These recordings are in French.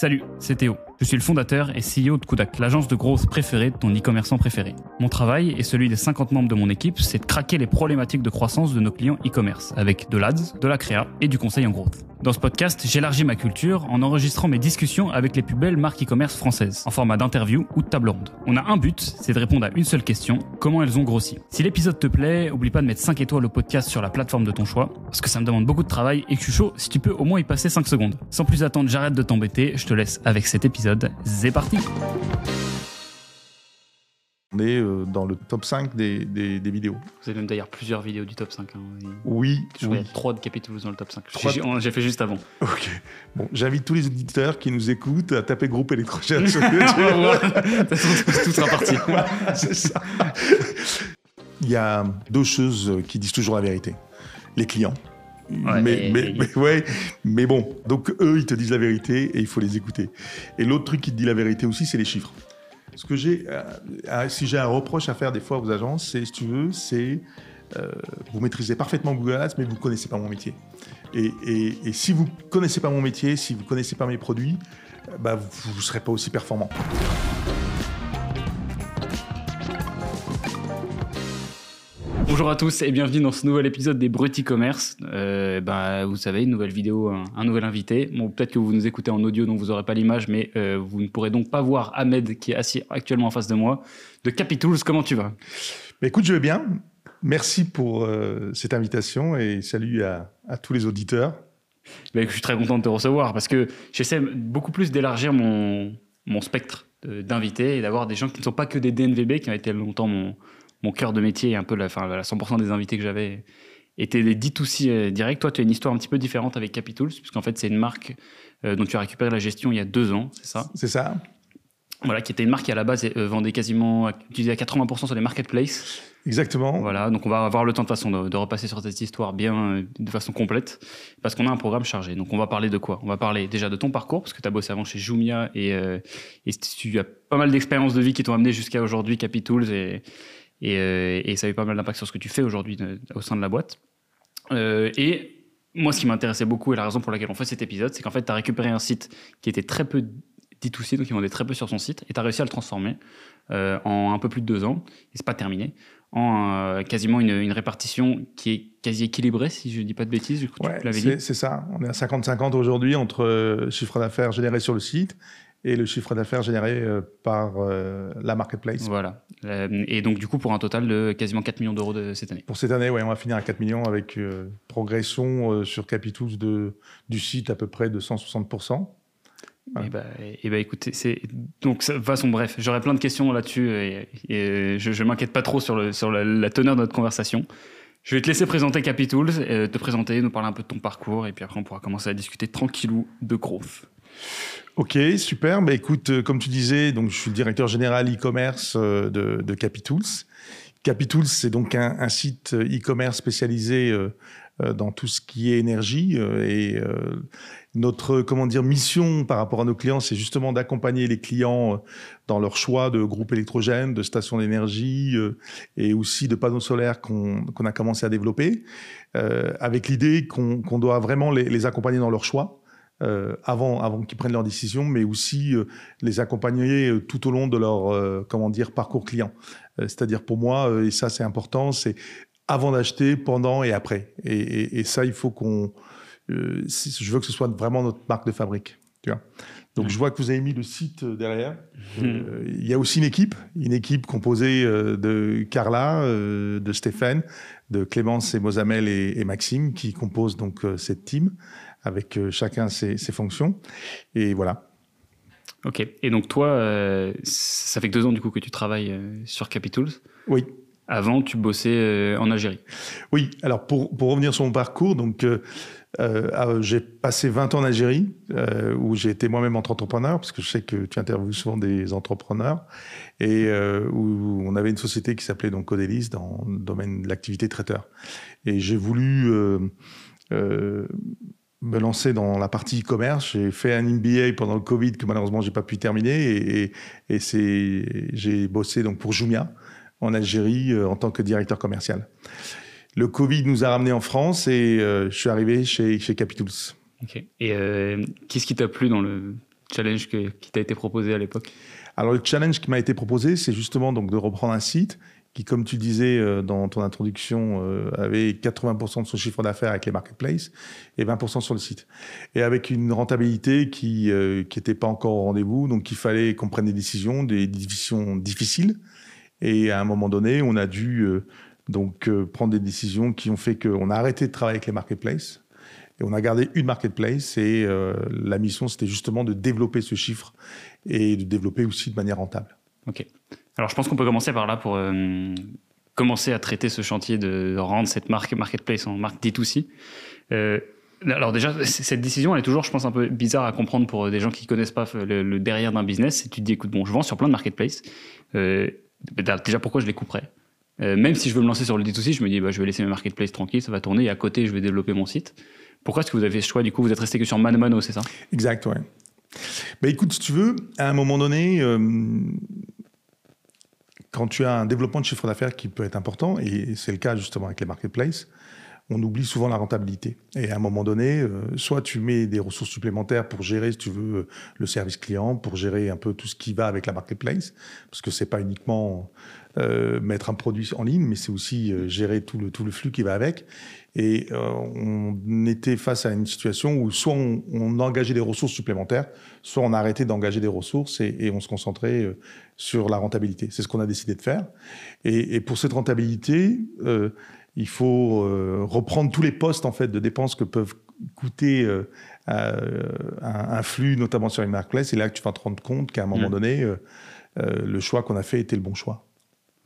Salut, c'est Théo. Je suis le fondateur et CEO de Kudak, l'agence de growth préférée de ton e-commerçant préféré. Mon travail et celui des 50 membres de mon équipe, c'est de craquer les problématiques de croissance de nos clients e-commerce avec de l'ADS, de la créa et du conseil en growth. Dans ce podcast, j'élargis ma culture en enregistrant mes discussions avec les plus belles marques e-commerce françaises, en format d'interview ou de table ronde. On a un but, c'est de répondre à une seule question, comment elles ont grossi. Si l'épisode te plaît, oublie pas de mettre 5 étoiles au podcast sur la plateforme de ton choix, parce que ça me demande beaucoup de travail et que je suis chaud si tu peux au moins y passer 5 secondes. Sans plus attendre, j'arrête de t'embêter, je te laisse avec cet épisode. C'est parti On est euh, dans le top 5 des, des- des vidéos. Vous avez même d'ailleurs plusieurs vidéos du top 5. Hein. Oui, Je crois qu'il oui. y a 3 de Capitals dans le top 5. Trois- J'ai fait juste avant. Ok. Bon, j'invite tous les auditeurs qui nous écoutent à taper groupe électrogène sur YouTube. voir. De toute façon, tout, sera parti. C'est ça. Il y a deux choses qui disent toujours la vérité. Les clients. Ouais, mais, et- mais, mais- ouais, mais bon, donc eux, ils te disent la vérité et il faut les écouter. Et l'autre truc qui te dit la vérité aussi, c'est les chiffres. Ce que j'ai, euh, si j'ai un reproche à faire des fois aux agences, c'est, si tu veux, c'est euh, vous maîtrisez parfaitement Google Ads, mais vous ne connaissez pas mon métier. Et, et- et si vous ne connaissez pas mon métier, si vous ne connaissez pas mes produits, bah, vous ne serez pas aussi performant. Bonjour à tous et bienvenue dans ce nouvel épisode des Brut e-commerce. Euh, bah, vous savez, une nouvelle vidéo, un, un nouvel invité. Bon, peut-être que vous nous écoutez en audio, donc vous n'aurez pas l'image, mais euh, vous ne pourrez donc pas voir Ahmed qui est assis actuellement en face de moi. De Capitools, comment tu vas? Mais écoute, je vais bien. Merci pour euh, cette invitation et salut à, à tous les auditeurs. Bah, Je suis très content de te recevoir parce que j'essaie beaucoup plus d'élargir mon, mon spectre d'invités et d'avoir des gens qui ne sont pas que des DNVB, qui ont été longtemps mon, mon cœur de métier un peu la, la 100% des invités que j'avais étaient des D2C euh, directs. Toi, tu as une histoire un petit peu différente avec Capitools, puisqu'en fait, c'est une marque euh, dont tu as récupéré la gestion il y a deux ans, c'est ça? C'est ça Voilà, qui était une marque qui à la base euh, vendait quasiment, utilisait à 80% sur les marketplaces. Exactement. Voilà, donc on va avoir le temps de façon de, de repasser sur cette histoire bien de façon complète parce qu'on a un programme chargé. Donc on va parler de quoi? On va parler déjà de ton parcours parce que tu as bossé avant chez Jumia et, euh, et tu as pas mal d'expériences de vie qui t'ont amené jusqu'à aujourd'hui Capitools et, et, euh, et ça a eu pas mal d'impact sur ce que tu fais aujourd'hui euh, au sein de la boîte. Euh, et moi, ce qui m'intéressait beaucoup et la raison pour laquelle on fait cet épisode, c'est qu'en fait, tu as récupéré un site qui était très peu D2C, donc il vendait très peu sur son site, et tu as réussi à le transformer euh, en un peu plus de deux ans, et c'est pas terminé, en euh, quasiment une, une répartition qui est quasi équilibrée, si je dis pas de bêtises, du coup, Ouais, tu l'avais dit. c'est c'est ça. On est à 50-50 aujourd'hui entre euh, chiffre d'affaires généré sur le site et le chiffre d'affaires généré euh, par euh, la marketplace. Voilà. Euh, et donc, du coup, pour un total de quasiment 4 millions d'euros de cette année. Pour cette année, ouais, on va finir à 4 millions avec euh, progression euh, sur Capitools de, du site à peu près de 160%. Ouais. Et bah, et bah, écoutez, c'est donc ça- de toute façon bref, j'aurais plein de questions là-dessus et, et je, je m'inquiète pas trop sur le sur la, la teneur de notre conversation. Je vais te laisser présenter Capitools, euh, te présenter, nous parler un peu de ton parcours et puis après on pourra commencer à discuter tranquillou de growth. Ok, super. Bah, écoute, euh, comme tu disais, donc, je suis le directeur général e-commerce euh, de, Capitools. Capitools, c'est donc un, site euh, e-commerce spécialisé dans tout ce qui est énergie. et notre comment dire, mission par rapport à nos clients, c'est justement d'accompagner les clients dans leur choix de groupes électrogènes, de stations d'énergie et aussi de panneaux solaires qu'on a commencé à développer, avec l'idée qu'on doit vraiment les accompagner dans leur choix euh, avant, avant qu'ils prennent leurs décisions, mais aussi euh, les accompagner euh, tout au long de leur comment dire parcours client. C'est-à-dire pour moi, et ça c'est important, c'est avant d'acheter, pendant et après. Et, et- et ça, il faut qu'on, si- je veux que ce soit vraiment notre marque de fabrique. Tu vois. Donc je vois que vous avez mis le site derrière. Euh, Il y a aussi une équipe, une équipe composée de Carla, de Stéphane, de Clémence et Mosamel et, et Maxime qui composent donc cette team avec euh, chacun ses, ses fonctions. Et voilà. Ok. Et donc toi, euh, ça fait que deux ans du coup que tu travailles euh, sur Capitools. Oui. Avant, tu bossais euh, en Algérie. Oui, alors pour, pour revenir sur mon parcours, donc euh, j'ai passé 20 ans en Algérie où j'ai été moi-même entrepreneur parce que je sais que tu interviews souvent des entrepreneurs et où on avait une société qui s'appelait donc Codelis dans le domaine de l'activité traiteur et j'ai voulu me lancer dans la partie e-commerce. J'ai fait un MBA pendant le Covid que malheureusement j'ai pas pu terminer et, et, et c'est j'ai bossé donc pour Jumia en Algérie euh, en tant que directeur commercial. Le Covid nous a ramenés en France et euh, je suis arrivé chez, chez Capitools. Ok. Et euh, qu'est-ce qui t'a plu dans le challenge qui t'a été proposé à l'époque? Alors le challenge qui m'a été proposé, c'est justement donc de reprendre un site qui, comme tu disais euh, dans ton introduction, euh, avait 80% de son chiffre d'affaires avec les marketplaces et 20% sur le site. Et avec une rentabilité qui n'était pas encore au rendez-vous, donc il fallait qu'on prenne des décisions, des décisions difficiles. Et à un moment donné, on a dû donc prendre des décisions qui ont fait qu'on a arrêté de travailler avec les marketplaces et on a gardé une marketplace et euh, la mission, c'était justement de développer ce chiffre et de développer aussi de manière rentable. Ok. Alors je pense qu'on peut commencer par là pour euh, commencer à traiter ce chantier de rendre cette marque marketplace en marque D2C. Euh, alors déjà, cette décision, elle est toujours, je pense, un peu bizarre à comprendre pour des gens qui connaissent pas le, derrière d'un business. Et tu te dis, écoute, bon, je vends sur plein de marketplaces. déjà, pourquoi je les couperais? Même si je veux me lancer sur le D2C, je me dis, bah, je vais laisser mes marketplaces tranquilles, ça va tourner. Et à côté, je vais développer mon site. Pourquoi est-ce que vous avez ce choix Du coup, vous êtes resté que sur Mano Mano, c'est ça? Exact, ouais. Bah, écoute, si tu veux, à un moment donné, euh, quand tu as un développement de chiffre d'affaires qui peut être important, et c'est le cas justement avec les marketplaces, on oublie souvent la rentabilité. Et à un moment donné, euh, soit tu mets des ressources supplémentaires pour gérer, si tu veux, le service client, pour gérer un peu tout ce qui va avec la marketplace, parce que c'est pas uniquement euh, mettre un produit en ligne, mais c'est aussi gérer tout le, tout le flux qui va avec. Et euh, on était face à une situation où soit on, engageait des ressources supplémentaires, soit on arrêtait d'engager des ressources et, on se concentrait euh, sur la rentabilité. C'est ce qu'on a décidé de faire. Et, pour cette rentabilité, euh, il faut reprendre tous les postes en fait de dépenses que peuvent coûter un, flux, notamment sur les marketplaces. Et là, tu vas te rendre compte qu'à un moment mmh. donné, le choix qu'on a fait était le bon choix.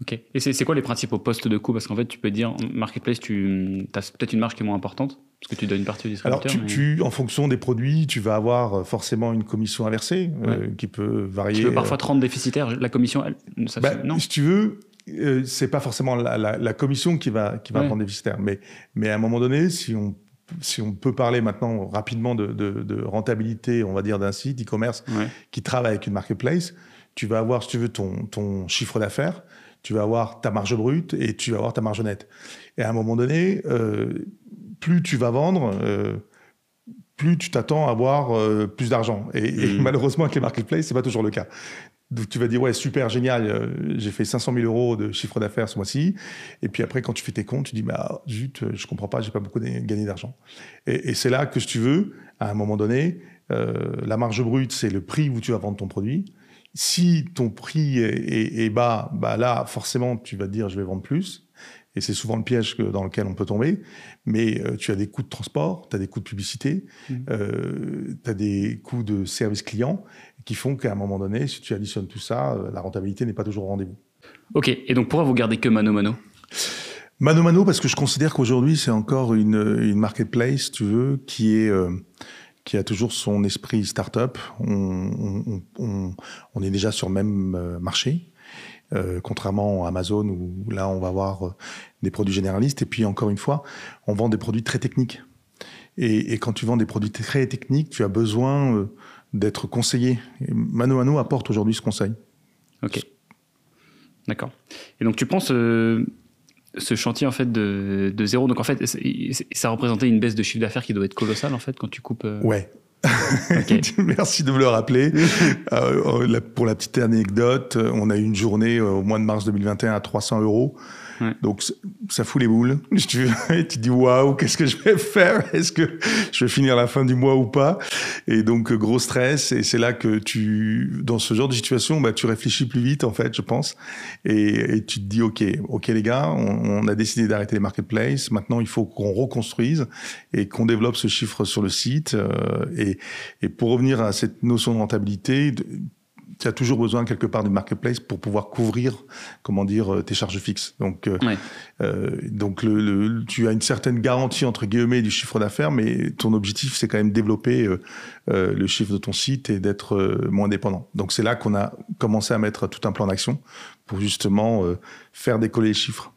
Ok. Et c'est quoi les principaux postes de coût? Parce qu'en fait, tu peux dire, marketplace, tu as peut-être une marge qui est moins importante, parce que tu donnes une partie au distributeur. Alors, tu, en fonction des produits, tu vas avoir euh, forcément une commission inversée euh, qui peut varier. Tu peux parfois te rendre déficitaire. La commission, elle, ça, bah, non Si tu veux, euh, c'est pas forcément la, commission qui va, qui va rendre déficitaire. Mais, mais à un moment donné, si on si on peut parler maintenant rapidement de, de, rentabilité, on va dire, d'un site e-commerce qui travaille avec une marketplace, tu vas avoir, si tu veux, ton, ton chiffre d'affaires tu vas avoir ta marge brute et tu vas avoir ta marge nette. Et à un moment donné, euh, plus tu vas vendre, euh, plus tu t'attends à avoir euh, plus d'argent. Et, mmh. malheureusement, avec les marketplaces, c'est pas toujours le cas. Donc tu vas dire, ouais, super, génial, j'ai fait 500 000 euros de chiffre d'affaires ce mois-ci. Et puis après, quand tu fais tes comptes, tu dis, bah, zut, je comprends pas, j'ai pas beaucoup gagné d'argent. Et, c'est là que, tu veux, à un moment donné, la marge brute, c'est le prix où tu vas vendre ton produit. Si ton prix est, bas, bah là, forcément, tu vas te dire je vais vendre plus. Et c'est souvent le piège dans lequel on peut tomber. Mais euh, tu as des coûts de transport, tu as des coûts de publicité, mmh. euh, tu as des coûts de service client qui font qu'à un moment donné, si tu additionnes tout ça, euh, la rentabilité n'est pas toujours au rendez-vous. Ok, et donc pourquoi vous gardez que Mano Mano? Mano Mano, parce que je considère qu'aujourd'hui, c'est encore une, une, marketplace, tu veux, qui est qui a toujours son esprit start-up. On, est déjà sur le même marché, euh, contrairement à Amazon où là on va avoir euh, des produits généralistes. Et puis encore une fois, on vend des produits très techniques. Et, quand tu vends des produits très techniques, tu as besoin d'être conseillé. Mano Mano apporte aujourd'hui ce conseil. Ok. D'accord. Et donc tu penses ce chantier en fait de, de, zéro. Donc en fait, ça représentait une baisse de chiffre d'affaires qui doit être colossale en fait quand tu coupes. Euh. Merci de me le rappeler. euh, pour la petite anecdote, on a eu une journée euh, au mois de mars 2021 à 300 euros. Donc ça fout les boules. Tu, tu dis waouh, qu'est-ce que je vais faire? Est-ce que je vais finir la fin du mois ou pas? Et donc gros stress. Et c'est là que tu, dans ce genre de situation, bah, tu réfléchis plus vite en fait, je pense. Et, tu te dis ok, ok les gars, on, a décidé d'arrêter les marketplaces. Maintenant, il faut qu'on reconstruise et qu'on développe ce chiffre sur le site. Euh, et, et pour revenir à cette notion de rentabilité, tu as toujours besoin quelque part d'une marketplace pour pouvoir couvrir, comment dire, euh, tes charges fixes. Donc, euh, euh, donc le, tu as une certaine garantie entre guillemets du chiffre d'affaires, mais ton objectif c'est quand même développer le chiffre de ton site et d'être moins dépendant. Donc c'est là qu'on a commencé à mettre tout un plan d'action pour justement faire décoller les chiffres.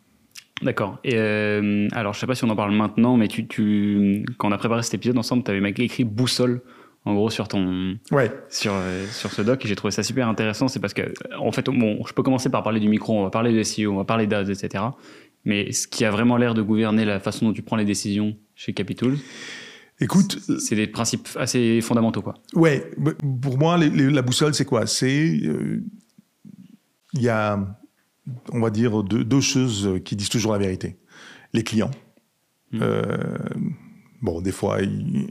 D'accord. Et alors, je sais pas si on en parle maintenant, mais tu, tu, quand on a préparé cet épisode ensemble, tu avais écrit boussole en gros sur ton ouais. sur euh, sur ce doc et j'ai trouvé ça super intéressant c'est parce que en fait bon je peux commencer par parler du micro on va parler de SEO on va parler d'ads etc mais ce qui a vraiment l'air de gouverner la façon dont tu prends les décisions chez Capital Écoute, c'est des principes assez fondamentaux, quoi. Ouais, pour moi, la boussole, c'est quoi? C'est il y a, on va dire, deux, choses qui disent toujours la vérité. Les clients. Mmh. Bon, des fois, il,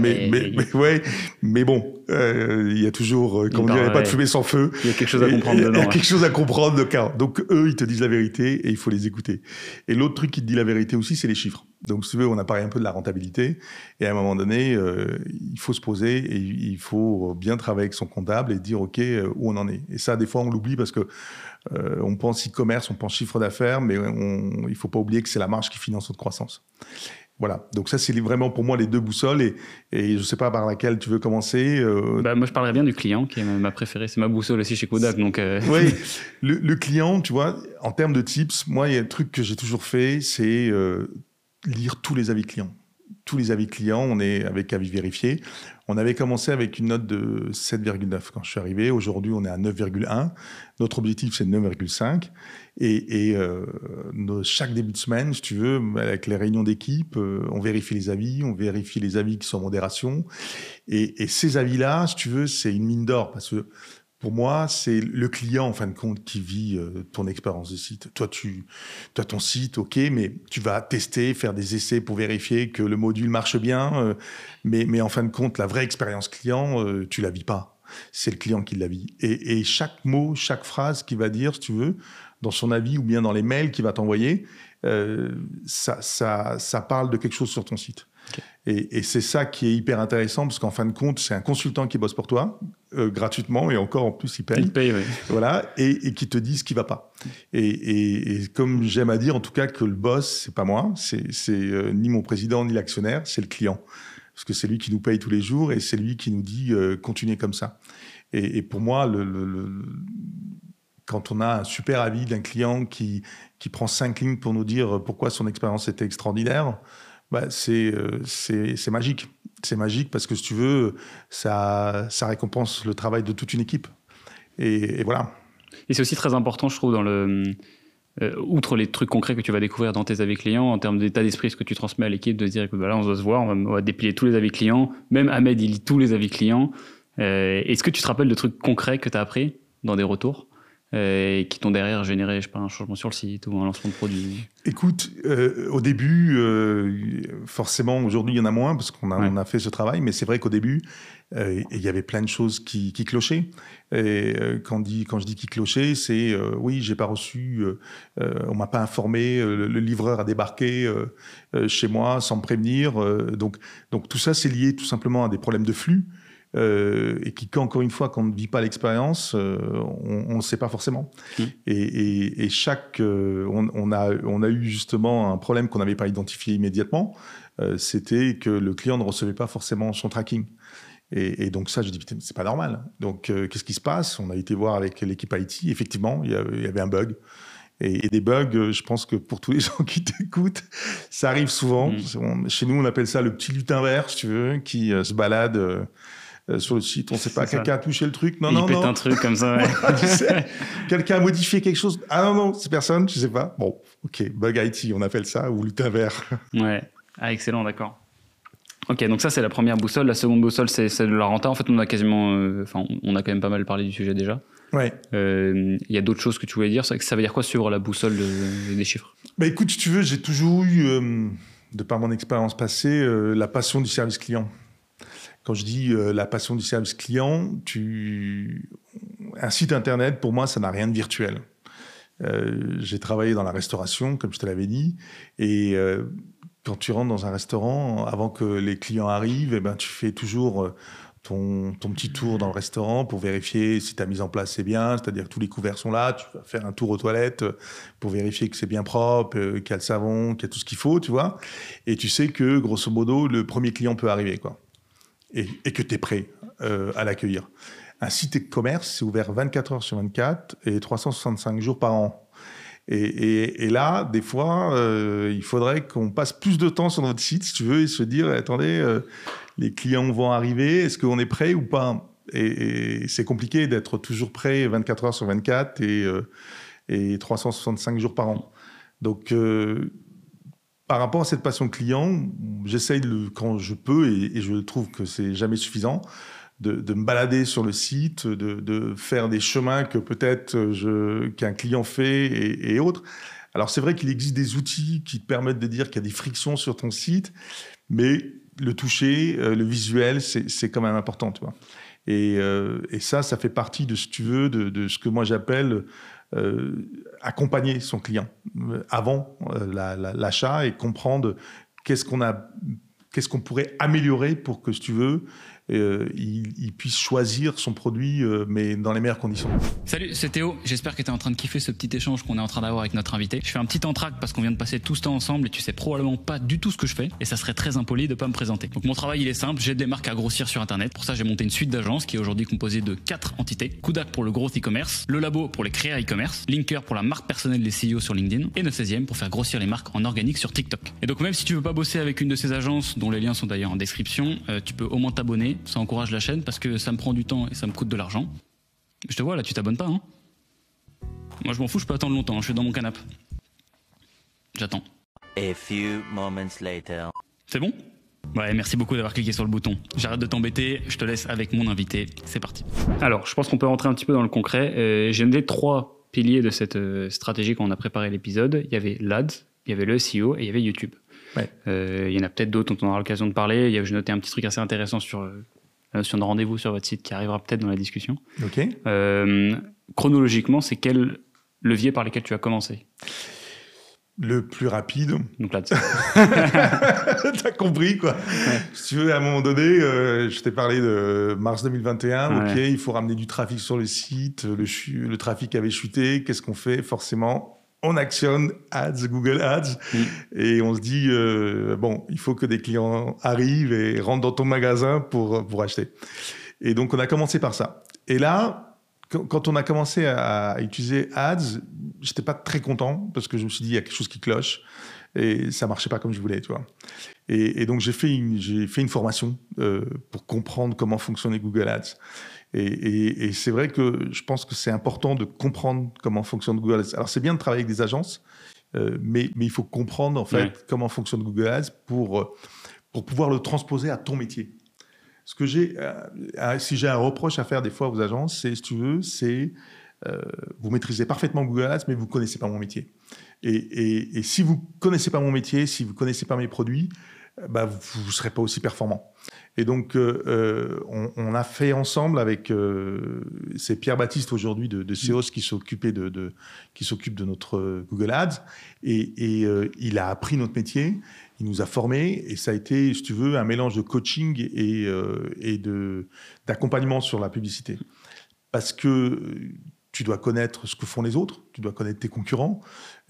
mais, mais, ouais, mais bon, euh, il y a toujours, euh, comme on dirait, pas de fumée sans feu. Il y a quelque chose à comprendre dedans. Il y a quelque chose à comprendre. Donc, eux, ils te disent la vérité et il faut les écouter. Et l'autre truc qui te dit la vérité aussi, c'est les chiffres. Donc, si tu veux, on a parlé un peu de la rentabilité. Et à un moment donné, euh, il faut se poser et il faut bien travailler avec son comptable et dire, OK, où on en est. Et ça, des fois, on l'oublie parce que on pense e-commerce, on pense chiffre d'affaires, mais on, il faut pas oublier que c'est la marge qui finance notre croissance. Voilà, donc ça c'est vraiment pour moi les deux boussoles et, et je ne sais pas par laquelle tu veux commencer. Euh. Bah, moi je parlerais bien du client qui est ma préférée, c'est ma boussole aussi chez Kodak. Donc, euh. Oui, le, client, tu vois, en termes de tips, moi il y a un truc que j'ai toujours fait, c'est euh, lire tous les avis clients. Tous les avis clients, on est avec avis vérifié. On avait commencé avec une note de 7,9 quand je suis arrivé. Aujourd'hui, on est à 9,1. Notre objectif, c'est 9,5. Et, euh, chaque début de semaine, si tu veux, avec les réunions d'équipe, euh, on vérifie les avis, on vérifie les avis qui sont en modération. Et, ces avis-là, si tu veux, c'est une mine d'or parce que pour moi, c'est le client, en fin de compte, qui vit euh, ton expérience de site. Toi, tu as ton site, OK, mais tu vas tester, faire des essais pour vérifier que le module marche bien. Mais, mais en fin de compte, la vraie expérience client, euh, tu la vis pas. C'est le client qui la vit. Et, et, chaque mot, chaque phrase qu'il va dire, si tu veux, dans son avis ou bien dans les mails qu'il va t'envoyer, ça, ça, ça parle de quelque chose sur ton site. Et, c'est ça qui est hyper intéressant parce qu'en fin de compte, c'est un consultant qui bosse pour toi euh, gratuitement et encore en plus il paye. Il paye, oui. Voilà, et, qui te dit ce qui va pas. Et, comme j'aime à dire, en tout cas, que le boss, c'est pas moi, c'est euh, ni mon président ni l'actionnaire, c'est le client. Parce que c'est lui qui nous paye tous les jours et c'est lui qui nous dit euh, continuez comme ça. Et, pour moi, quand on a un super avis d'un client qui, qui prend cinq lignes pour nous dire pourquoi son expérience était extraordinaire, bah, euh, c'est magique. C'est magique parce que si tu veux, ça, ça récompense le travail de toute une équipe. Et, voilà. Et c'est aussi très important, je trouve, dans le. Euh, outre les trucs concrets que tu vas découvrir dans tes avis clients, en termes d'état d'esprit, ce que tu transmets à l'équipe, de se dire, écoute, bah là, on doit se voir, on va, dépiler tous les avis clients. Même Ahmed, il lit tous les avis clients. Euh, est-ce que tu te rappelles de trucs concrets que tu as appris dans des retours? Et qui t'ont derrière généré, je sais pas, un changement sur le site ou un lancement de produit Écoute, euh, au début, euh, forcément, aujourd'hui, il y en a moins parce qu'on a, on a fait ce travail, mais c'est vrai qu'au début, il y avait plein de choses qui, qui clochaient. Et quand, dit, quand je dis qui clochaient, c'est oui, j'ai pas reçu, on m'a pas informé, le, le, livreur a débarqué chez moi sans me prévenir. donc, donc tout ça, c'est lié tout simplement à des problèmes de flux. Euh, et qui, encore une fois, quand on ne vit pas l'expérience, euh, on ne sait pas forcément. Mmh. Et, chaque, euh, on, a, on a eu justement un problème qu'on n'avait pas identifié immédiatement, c'était que le client ne recevait pas forcément son tracking. Et, donc ça, je dis, c'est pas normal. Donc, qu'est-ce qui se passe? On a été voir avec l'équipe IT. Effectivement, il y, avait un bug. Et, des bugs, je pense que pour tous les gens qui t'écoutent, ça arrive souvent. Mmh. chez nous, on appelle ça le petit lutin vert, si tu veux, qui se balade euh, sur le site. On ne sait pas, quelqu'un a touché le truc. Non, il non, pète un truc comme ça. quelqu'un a modifié quelque chose. Ah non, non, c'est personne, je sais pas. Bon, ok, bug IT, on appelle ça, ou lutin vert. ouais, ah, excellent, d'accord. Ok, donc ça c'est la première boussole. La seconde boussole c'est celle de la renta. En fait, on a quasiment, euh, enfin, on a quand même pas mal parlé du sujet déjà. Ouais. Euh, il y a d'autres choses que tu voulais dire. Ça, veut dire quoi suivre la boussole des chiffres? Bah écoute, si tu veux, j'ai toujours eu, de par mon expérience passée, la passion du service client. Quand je dis euh, la passion du service client, tu... un site internet, pour moi, ça n'a rien de virtuel. Euh, j'ai travaillé dans la restauration, comme je te l'avais dit, et euh, quand tu rentres dans un restaurant, avant que les clients arrivent, eh ben, tu fais toujours ton, ton, petit tour dans le restaurant pour vérifier si ta mise en place c'est bien, c'est-à-dire que tous les couverts sont là, tu vas faire un tour aux toilettes pour vérifier que c'est bien propre, qu'il y a le savon, qu'il y a tout ce qu'il faut, tu vois. Et tu sais que, grosso modo, le premier client peut arriver, quoi et, que tu es prêt euh, à l'accueillir. Un site e-commerce, c'est ouvert 24 heures sur 24 et 365 jours par an. Et, là, des fois, euh, il faudrait qu'on passe plus de temps sur notre site, si tu veux, et se dire, attendez, euh, les clients vont arriver, est-ce qu'on est prêt ou pas? Et, c'est compliqué d'être toujours prêt 24 heures sur 24 et, et 365 jours par an. Donc, par rapport à cette passion client, j'essaye quand je peux, et, je trouve que c'est jamais suffisant, de, me balader sur le site, de, faire des chemins que peut-être qu'un client fait et, autres. Alors c'est vrai qu'il existe des outils qui te permettent de dire qu'il y a des frictions sur ton site, mais le toucher, euh, le visuel, c'est quand même important. Euh, et, ça, ça fait partie de, ce tu veux, de, ce que moi j'appelle accompagner son client avant l'achat et comprendre qu'est-ce qu'on a, qu'est-ce qu'on pourrait améliorer pour que, si tu veux, euh, il, puisse choisir son produit, euh, mais dans les meilleures conditions. Salut, c'est Théo. J'espère que tu es en train de kiffer ce petit échange qu'on est en train d'avoir avec notre invité. Je fais un petit entraque parce qu'on vient de passer tout ce temps ensemble et tu sais probablement pas du tout ce que je fais et ça serait très impoli de pas me présenter. Donc mon travail il est simple, j'ai des marques à grossir sur internet. Pour ça, j'ai monté une suite d'agences qui est aujourd'hui composée de quatre entités. Kudak pour le growth e-commerce, le labo pour les créa e-commerce, Linker pour la marque personnelle des CEO sur LinkedIn et 916 pour faire grossir les marques en organique sur TikTok. Et donc même si tu veux pas bosser avec une de ces agences dont les liens sont d'ailleurs en description, euh, tu peux au moins t'abonner, ça encourage la chaîne parce que ça me prend du temps et ça me coûte de l'argent. Je te vois là, tu t'abonnes pas, hein Moi je m'en fous, je peux attendre longtemps, hein, je suis dans mon canapé. J'attends. A few moments later. C'est bon? Ouais, merci beaucoup d'avoir cliqué sur le bouton. J'arrête de t'embêter, je te laisse avec mon invité. C'est parti. Alors, je pense qu'on peut rentrer un petit peu dans le concret. Euh, J'ai noté trois piliers de cette euh, stratégie quand on a préparé l'épisode. Il y avait l'ADS, il y avait le SEO et il y avait YouTube. Ouais. Euh, il y en a peut-être d'autres dont on aura l'occasion de parler. J'ai noté un petit truc assez intéressant sur euh, la notion de rendez-vous sur votre site qui arrivera peut-être dans la discussion. Ok. Euh, chronologiquement, c'est quel levier par lesquels tu as commencé? Le plus rapide. Donc là, t'as compris quoi. Si tu veux, à un moment donné, euh, je t'ai parlé de mars 2021. Ok, il faut ramener du trafic sur le site. Le, le trafic avait chuté. Qu'est-ce qu'on fait Forcément, on actionne Ads, Google Ads, mm. et on se dit, euh, bon, il faut que des clients arrivent et rentrent dans ton magasin pour, pour acheter. Et donc, on a commencé par ça. Et là, quand on a commencé à, utiliser Ads, j'étais pas très content parce que je me suis dit, il y a quelque chose qui cloche et ça marchait pas comme je voulais, tu vois. Et, donc, j'ai fait une, fait une formation euh, pour comprendre comment fonctionnait Google Ads. Et, c'est vrai que je pense que c'est important de comprendre comment fonctionne Google Ads. Alors c'est bien de travailler avec des agences, euh, mais, mais, il faut comprendre en fait comment fonctionne Google Ads pour, euh, pour pouvoir le transposer à ton métier. Ce que j'ai, euh, si j'ai un reproche à faire des fois aux agences, c'est, si tu veux, c'est vous maîtrisez parfaitement Google Ads, mais vous connaissez pas mon métier. Et, et si vous connaissez pas mon métier, si vous connaissez pas mes produits, bah, vous ne serez pas aussi performant. Et donc, euh, euh, on, a fait ensemble avec, euh, c'est Pierre Baptiste aujourd'hui de, de Seos qui s'occupe de, de, qui s'occupe de notre Google Ads, et, et il a appris notre métier, il nous a formés, et ça a été, si tu veux, un mélange de coaching et, et de d'accompagnement sur la publicité, parce que tu dois connaître ce que font les autres, tu dois connaître tes concurrents,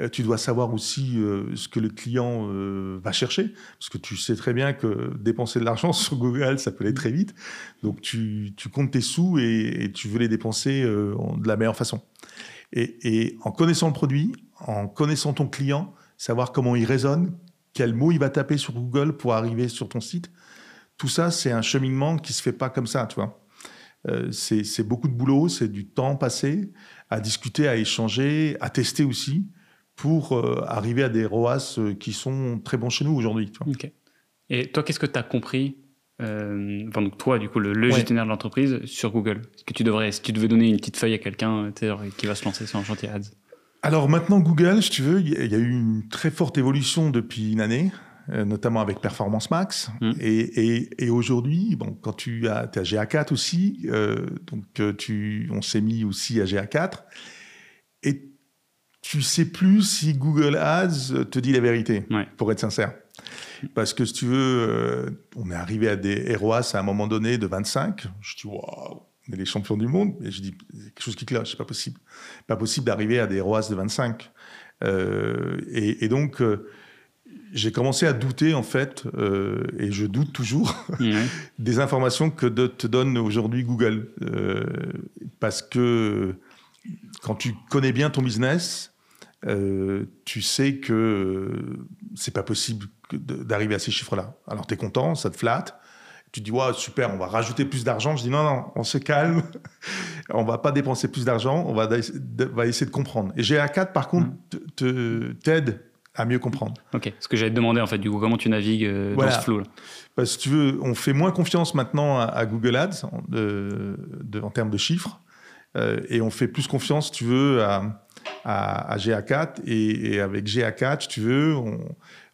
tu dois savoir aussi euh, ce que le client euh, va chercher, parce que tu sais très bien que dépenser de l'argent sur Google, ça peut aller très vite. Donc tu, comptes tes sous et, tu veux les dépenser de la meilleure façon. Et, en connaissant le produit, en connaissant ton client, savoir comment il résonne, quel mot il va taper sur Google pour arriver sur ton site, tout ça, c'est un cheminement qui se fait pas comme ça, tu vois. Euh, c'est beaucoup de boulot, c'est du temps passé à discuter, à échanger, à tester aussi pour euh, arriver à des ROAS euh, qui sont très bons chez nous aujourd'hui. Et toi, qu'est-ce que tu as compris enfin, donc toi, du coup, le, gestionnaire de l'entreprise sur Google, que tu devrais, si tu devais donner une petite feuille à quelqu'un qui va se lancer sur un chantier ads? Alors maintenant, Google, si tu veux, il y, a eu une très forte évolution depuis une année. Euh, notamment avec Performance Max. Mm. Et, aujourd'hui, bon, quand tu as, as GA4 aussi, euh, donc euh, tu, on s'est mis aussi à GA4, et tu sais plus si Google Ads te dit la vérité, pour être sincère. Parce que si tu veux, on est arrivé à des ROAS à un moment donné de 25. Je dis, waouh, on est les champions du monde. Et je dis, quelque chose qui cloche, c'est pas possible. Pas possible d'arriver à des ROAS de 25. et, et, donc, j'ai commencé à douter en fait, euh, et je doute toujours, des informations que te donne aujourd'hui Google. Euh, parce que quand tu connais bien ton business, euh, tu sais que c'est pas possible d'arriver à ces chiffres-là. Alors tu es content, ça te flatte. Tu dis, ouais, super, on va rajouter plus d'argent. Je dis, non, non, on se calme. on va pas dépenser plus d'argent. On va, va essayer de comprendre. Et GA4, par contre, t'aide à mieux comprendre. Ok, ce que j'allais te demander en fait, du coup, comment tu navigues euh, dans ce flou là Parce que tu veux, on fait moins confiance maintenant à, Google Ads en, de, en termes de chiffres, euh, et on fait plus confiance, tu veux, à, à, GA4, et, avec GA4, tu veux,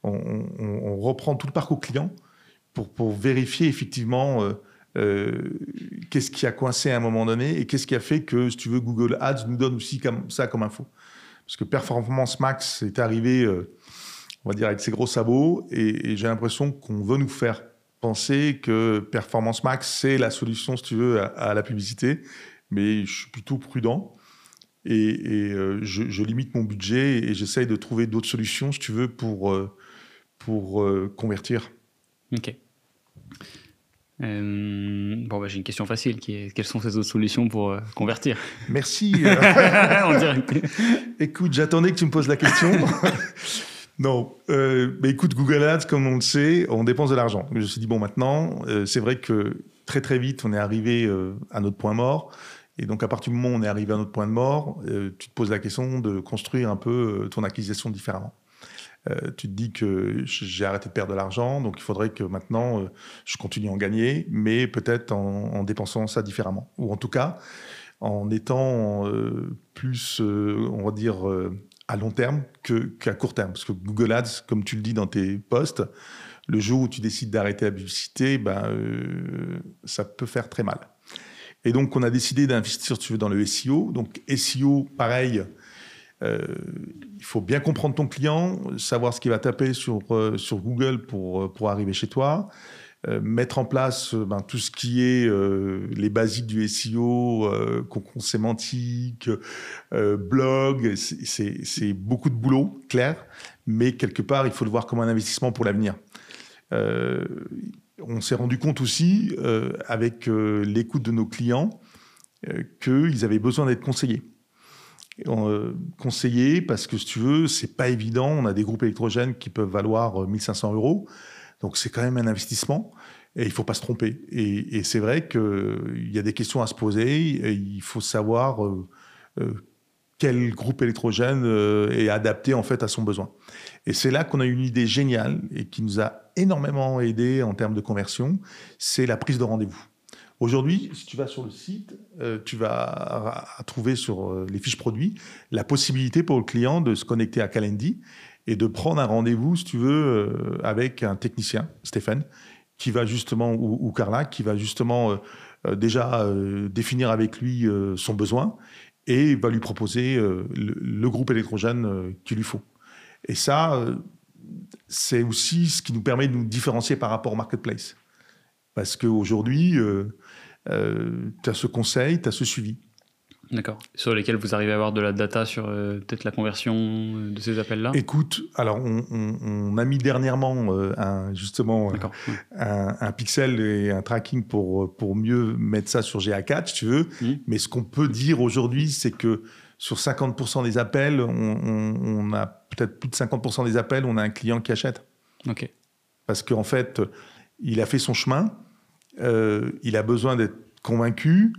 on, reprend tout le parcours client pour, pour vérifier effectivement euh, euh, qu'est-ce qui a coincé à un moment donné et qu'est-ce qui a fait que, si tu veux, Google Ads nous donne aussi comme, ça comme info. Parce que Performance Max est arrivé, euh, on va dire, avec ses gros sabots, et, j'ai l'impression qu'on veut nous faire penser que Performance Max, c'est la solution, si tu veux, à, la publicité. Mais je suis plutôt prudent et, je, limite mon budget et j'essaye de trouver d'autres solutions, si tu veux, pour, pour convertir. Ok. Euh, bon, bah, j'ai une question facile qui est quelles sont ces autres solutions pour euh, convertir? Merci. Euh. écoute, j'attendais que tu me poses la question. non, mais écoute, Google Ads, comme on le sait, on dépense de l'argent. Je me suis dit, bon, maintenant, c'est vrai que très très vite, on est arrivé à notre point mort. Et donc, à partir du moment où on est arrivé à notre point de mort, tu te poses la question de construire un peu ton acquisition différemment. Euh, tu te dis que j'ai arrêté de perdre de l'argent, donc il faudrait que maintenant euh, je continue à en gagner, mais peut-être en, dépensant ça différemment. Ou en tout cas, en étant euh, plus, on va dire, à long terme qu'à court terme. Parce que Google Ads, comme tu le dis dans tes posts, le jour où tu décides d'arrêter la publicité, ben, ça peut faire très mal. Et donc, on a décidé d'investir, tu veux, dans le SEO. Donc, SEO, pareil, euh, il faut bien comprendre ton client, savoir ce qu'il va taper sur, euh, Google pour, euh, pour arriver chez toi. mettre en place ben, tout ce qui est les basiques du SEO, concours sémantique, blog, c'est beaucoup de boulot, clair, mais quelque part, il faut le voir comme un investissement pour l'avenir. On s'est rendu compte aussi, avec l'écoute de nos clients, qu'ils avaient besoin d'être conseillés. Euh, conseiller parce que si tu veux, c'est pas évident. On a des groupes électrogènes qui peuvent valoir 1500 euh, euros. Donc c'est quand même un investissement et il faut pas se tromper. Et, c'est vrai qu'il y a des questions à se poser. Il faut savoir euh, quel groupe électrogène est adapté en fait à son besoin. Et c'est là qu'on a une idée géniale et qui nous a énormément aidé en termes de conversion. C'est la prise de rendez-vous. Aujourd'hui, si tu vas sur le site, euh, tu vas trouver sur euh, les fiches produits la possibilité pour le client de se connecter à Calendly et de prendre un rendez-vous, si tu veux, euh, avec un technicien, Stéphane, qui va justement, ou, Carla, qui va justement déjà définir avec lui son besoin et va lui proposer le, groupe électrogène qu'il lui faut. Et ça, c'est aussi ce qui nous permet de nous différencier par rapport au marketplace. Parce qu'aujourd'hui, euh, tu as ce conseil, tu as ce suivi. D'accord. Sur lesquels vous arrivez à avoir de la data sur euh, peut-être la conversion euh, de ces appels-là? Écoute, alors on, a mis dernièrement un, justement un, pixel et un tracking pour, pour mieux mettre ça sur GA4, si tu veux. Mmh. Mais ce qu'on peut dire aujourd'hui, c'est que sur 50% des appels, on, a peut-être plus de 50% des appels, on a un client qui achète. Ok. Parce qu'en fait, il a fait son chemin, euh, il a besoin d'être convaincu,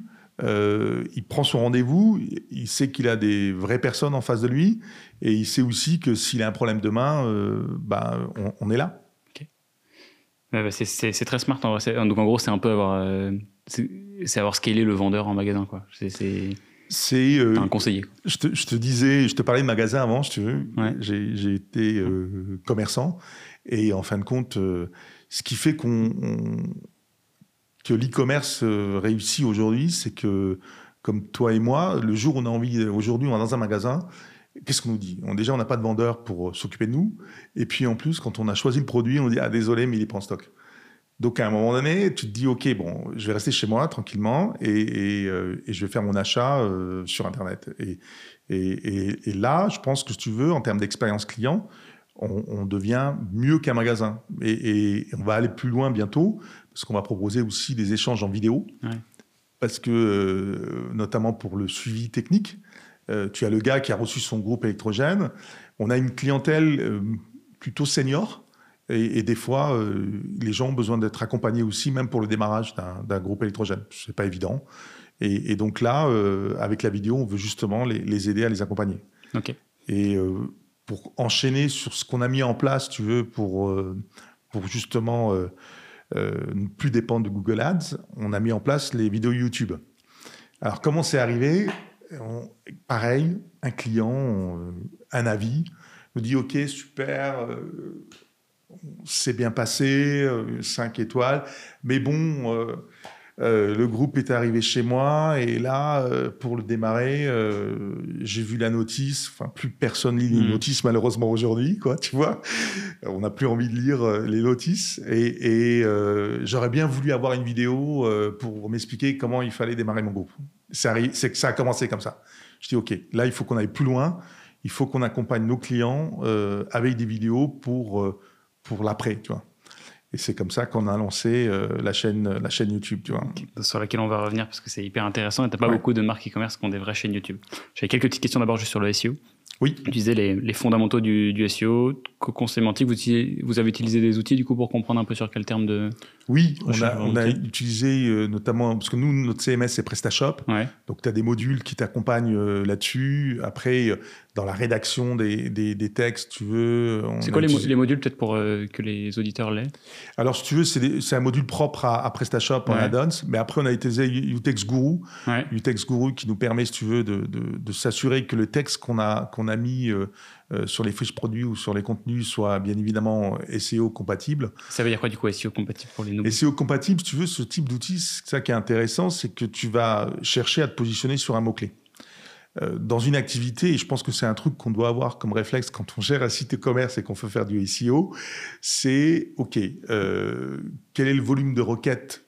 euh, il prend son rendez-vous, il sait qu'il a des vraies personnes en face de lui, et il sait aussi que s'il a un problème demain, euh, bah, on, est là. Bah, c'est très smart. En vrai. Donc en gros, c'est un peu avoir, c'est avoir scalé le vendeur en magasin. C'est un conseiller. Je te, je te, disais, je te parlais de magasin avant, si tu veux. J'ai été commerçant, et en fin de compte, ce qui fait qu'on que l'e-commerce euh, réussit aujourd'hui, c'est que, comme toi et moi, le jour où on a envie, aujourd'hui, on est dans un magasin, qu'est-ce qu'on nous dit? On, Déjà, on n'a pas de vendeur pour euh, s'occuper de nous. Et puis, en plus, quand on a choisi le produit, on dit Ah, désolé, mais il est pas en stock. Donc, à un moment donné, tu te dis Ok, bon, je vais rester chez moi tranquillement et, euh, je vais faire mon achat sur Internet. Et, et, là, je pense que si tu veux, en termes d'expérience client, on, devient mieux qu'un magasin. Et, on va aller plus loin bientôt parce qu'on va proposer aussi des échanges en vidéo. Parce que, euh, notamment pour le suivi technique, euh, tu as le gars qui a reçu son groupe électrogène. On a une clientèle euh, plutôt senior. Et, des fois, les gens ont besoin d'être accompagnés aussi, même pour le démarrage d'un groupe électrogène. Ce n'est pas évident. Et, donc là, avec la vidéo, on veut justement les, aider à les accompagner. Ok. Et pour enchaîner sur ce qu'on a mis en place, tu veux, pour, euh, pour justement euh, ne plus dépendre de Google Ads, on a mis en place les vidéos YouTube. Alors, comment c'est arrivé? Pareil, un client, un avis, nous dit Ok, super, c'est bien passé, 5 étoiles, mais bon euh, le groupe est arrivé chez moi et là, euh, pour le démarrer, euh, j'ai vu la notice. Enfin, plus personne lit les hmm. notices malheureusement aujourd'hui, quoi. Tu vois, on n'a plus envie de lire les notices et, j'aurais bien voulu avoir une vidéo pour m'expliquer comment il fallait démarrer mon groupe. C'est que ça a commencé comme ça. Je dis ok, là il faut qu'on aille plus loin. Il faut qu'on accompagne nos clients avec des vidéos pour pour l'après, tu vois. Et c'est comme ça qu'on a lancé euh, la, chaîne, la chaîne YouTube, tu vois. Sur laquelle on va revenir parce que c'est hyper intéressant et tu n'as pas beaucoup de marques e-commerce qui ont des vraies chaînes YouTube. J'avais quelques petites questions d'abord juste sur le SEO. Oui. Disais les, les fondamentaux du, du SEO, cocon sémantique. Vous, vous avez utilisé des outils du coup pour comprendre un peu sur quel terme de. Oui, on a, on a, utilisé euh, notamment, parce que nous, notre CMS, c'est PrestaShop. Ouais. Donc, tu as des modules qui t'accompagnent euh, là-dessus. Après, euh, dans la rédaction des, des, des textes, tu veux. C'est quoi les, modules, peut-être pour que les auditeurs l'aient? Alors, si tu veux, c'est un module propre à, PrestaShop en add-ons. Mais après, on a utilisé Utex Guru. Ouais. Utex Guru qui nous permet, si tu veux, de, de, de s'assurer que le texte qu'on a, qu'on a mis euh, sur les fiches produits ou sur les contenus soit bien évidemment SEO compatible. Ça veut dire quoi du coup SEO compatible pour les nouveaux SEO compatible, si tu veux, ce type d'outil, c'est ça qui est intéressant, c'est que tu vas chercher à te positionner sur un mot-clé. Euh, dans une activité, et je pense que c'est un truc qu'on doit avoir comme réflexe quand on gère un site e-commerce et qu'on veut faire du SEO, c'est OK, euh, quel est le volume de requêtes